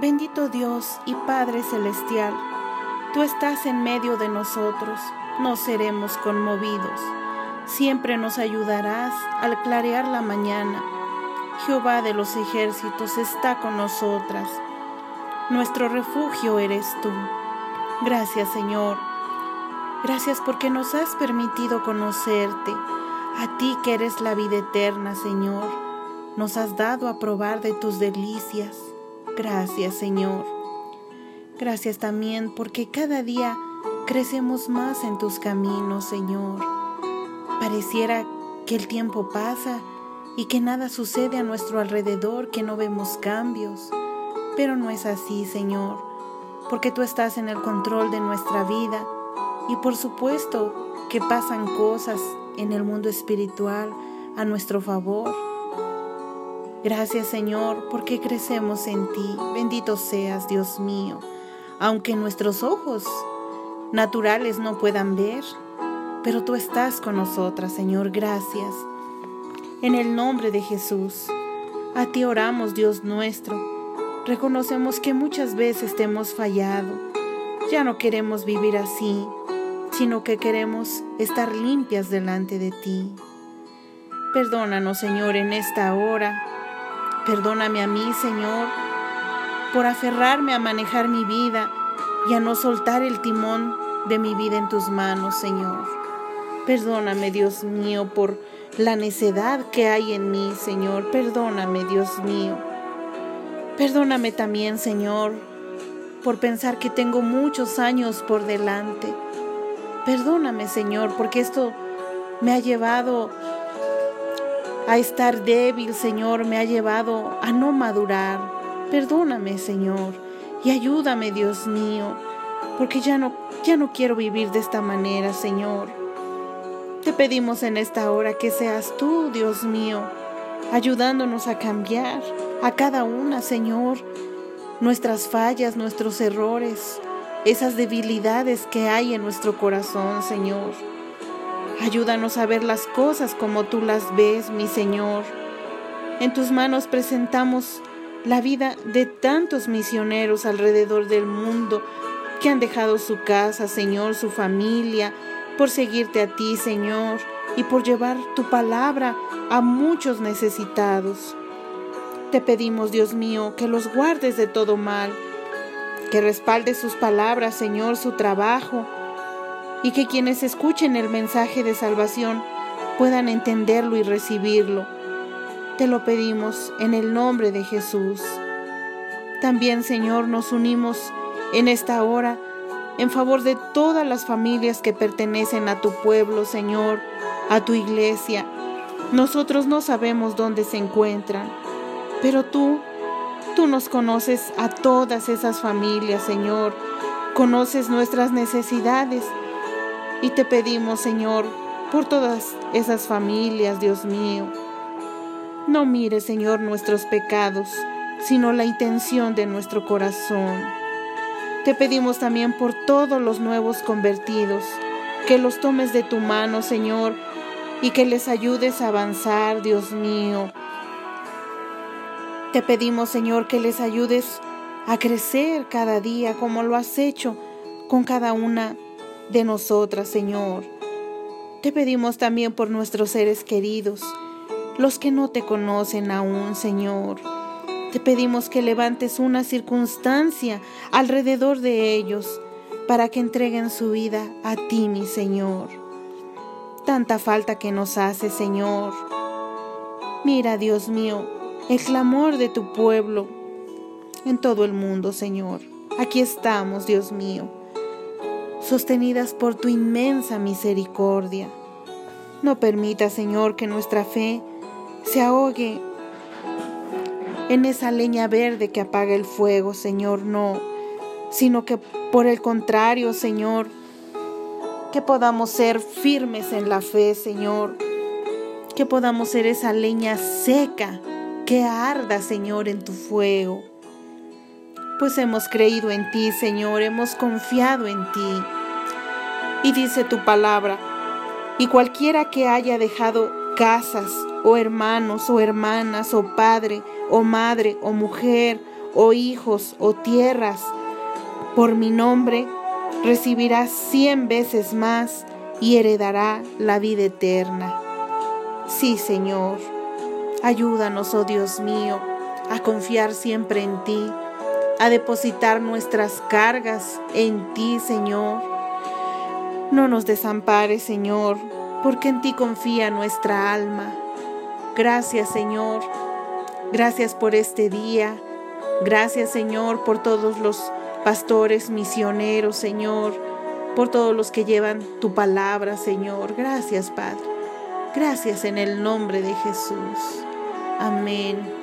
Bendito Dios y Padre Celestial, tú estás en medio de nosotros, no seremos conmovidos. Siempre nos ayudarás al clarear la mañana. Jehová de los ejércitos está con nosotras. Nuestro refugio eres tú. Gracias Señor. Gracias porque nos has permitido conocerte. A ti que eres la vida eterna, Señor. Nos has dado a probar de tus delicias. Gracias Señor. Gracias también porque cada día crecemos más en tus caminos, Señor. Pareciera que el tiempo pasa y que nada sucede a nuestro alrededor, que no vemos cambios. Pero no es así, Señor, porque tú estás en el control de nuestra vida y por supuesto que pasan cosas en el mundo espiritual a nuestro favor Gracias Señor, porque crecemos en ti. Bendito seas, Dios mío. Aunque nuestros ojos naturales no puedan ver, pero tú estás con nosotras, Señor. Gracias. En el nombre de Jesús, a ti oramos, Dios nuestro. Reconocemos que muchas veces te hemos fallado. Ya no queremos vivir así, sino que queremos estar limpias delante de ti. Perdónanos, Señor, en esta hora Perdóname a mí, Señor, por aferrarme a manejar mi vida y a no soltar el timón de mi vida en tus manos, Señor. Perdóname, Dios mío, por la necedad que hay en mí, Señor. Perdóname, Dios mío. Perdóname también, Señor, por pensar que tengo muchos años por delante. Perdóname, Señor, porque esto me ha llevado a estar débil, Señor, me ha llevado a no madurar. Perdóname, Señor, y ayúdame, Dios mío, porque ya no ya no quiero vivir de esta manera, Señor. Te pedimos en esta hora que seas tú, Dios mío, ayudándonos a cambiar a cada una, Señor, nuestras fallas, nuestros errores, esas debilidades que hay en nuestro corazón, Señor. Ayúdanos a ver las cosas como tú las ves, mi Señor. En tus manos presentamos la vida de tantos misioneros alrededor del mundo que han dejado su casa, Señor, su familia, por seguirte a ti, Señor, y por llevar tu palabra a muchos necesitados. Te pedimos, Dios mío, que los guardes de todo mal, que respaldes sus palabras, Señor, su trabajo, y que quienes escuchen el mensaje de salvación puedan entenderlo y recibirlo. Te lo pedimos en el nombre de Jesús. También, Señor, nos unimos en esta hora en favor de todas las familias que pertenecen a tu pueblo, Señor, a tu iglesia. Nosotros no sabemos dónde se encuentran, pero tú, tú nos conoces a todas esas familias, Señor. Conoces nuestras necesidades y te pedimos, Señor, por todas esas familias, Dios mío. No mire, Señor, nuestros pecados, sino la intención de nuestro corazón. Te pedimos también por todos los nuevos convertidos, que los tomes de tu mano, Señor, y que les ayudes a avanzar, Dios mío. Te pedimos, Señor, que les ayudes a crecer cada día como lo has hecho con cada una de nosotras, Señor. Te pedimos también por nuestros seres queridos, los que no te conocen aún, Señor. Te pedimos que levantes una circunstancia alrededor de ellos para que entreguen su vida a ti, mi Señor. Tanta falta que nos hace, Señor. Mira, Dios mío, el clamor de tu pueblo en todo el mundo, Señor. Aquí estamos, Dios mío sostenidas por tu inmensa misericordia. No permita, Señor, que nuestra fe se ahogue en esa leña verde que apaga el fuego, Señor, no, sino que por el contrario, Señor, que podamos ser firmes en la fe, Señor, que podamos ser esa leña seca que arda, Señor, en tu fuego. Pues hemos creído en ti, Señor, hemos confiado en ti. Y dice tu palabra, y cualquiera que haya dejado casas, o hermanos, o hermanas, o padre, o madre, o mujer, o hijos o tierras por mi nombre, recibirá cien veces más y heredará la vida eterna. Sí, Señor, ayúdanos, oh Dios mío, a confiar siempre en ti, a depositar nuestras cargas en ti, Señor. No nos desampares, Señor, porque en ti confía nuestra alma. Gracias, Señor. Gracias por este día. Gracias, Señor, por todos los pastores, misioneros, Señor, por todos los que llevan tu palabra, Señor. Gracias, Padre. Gracias en el nombre de Jesús. Amén.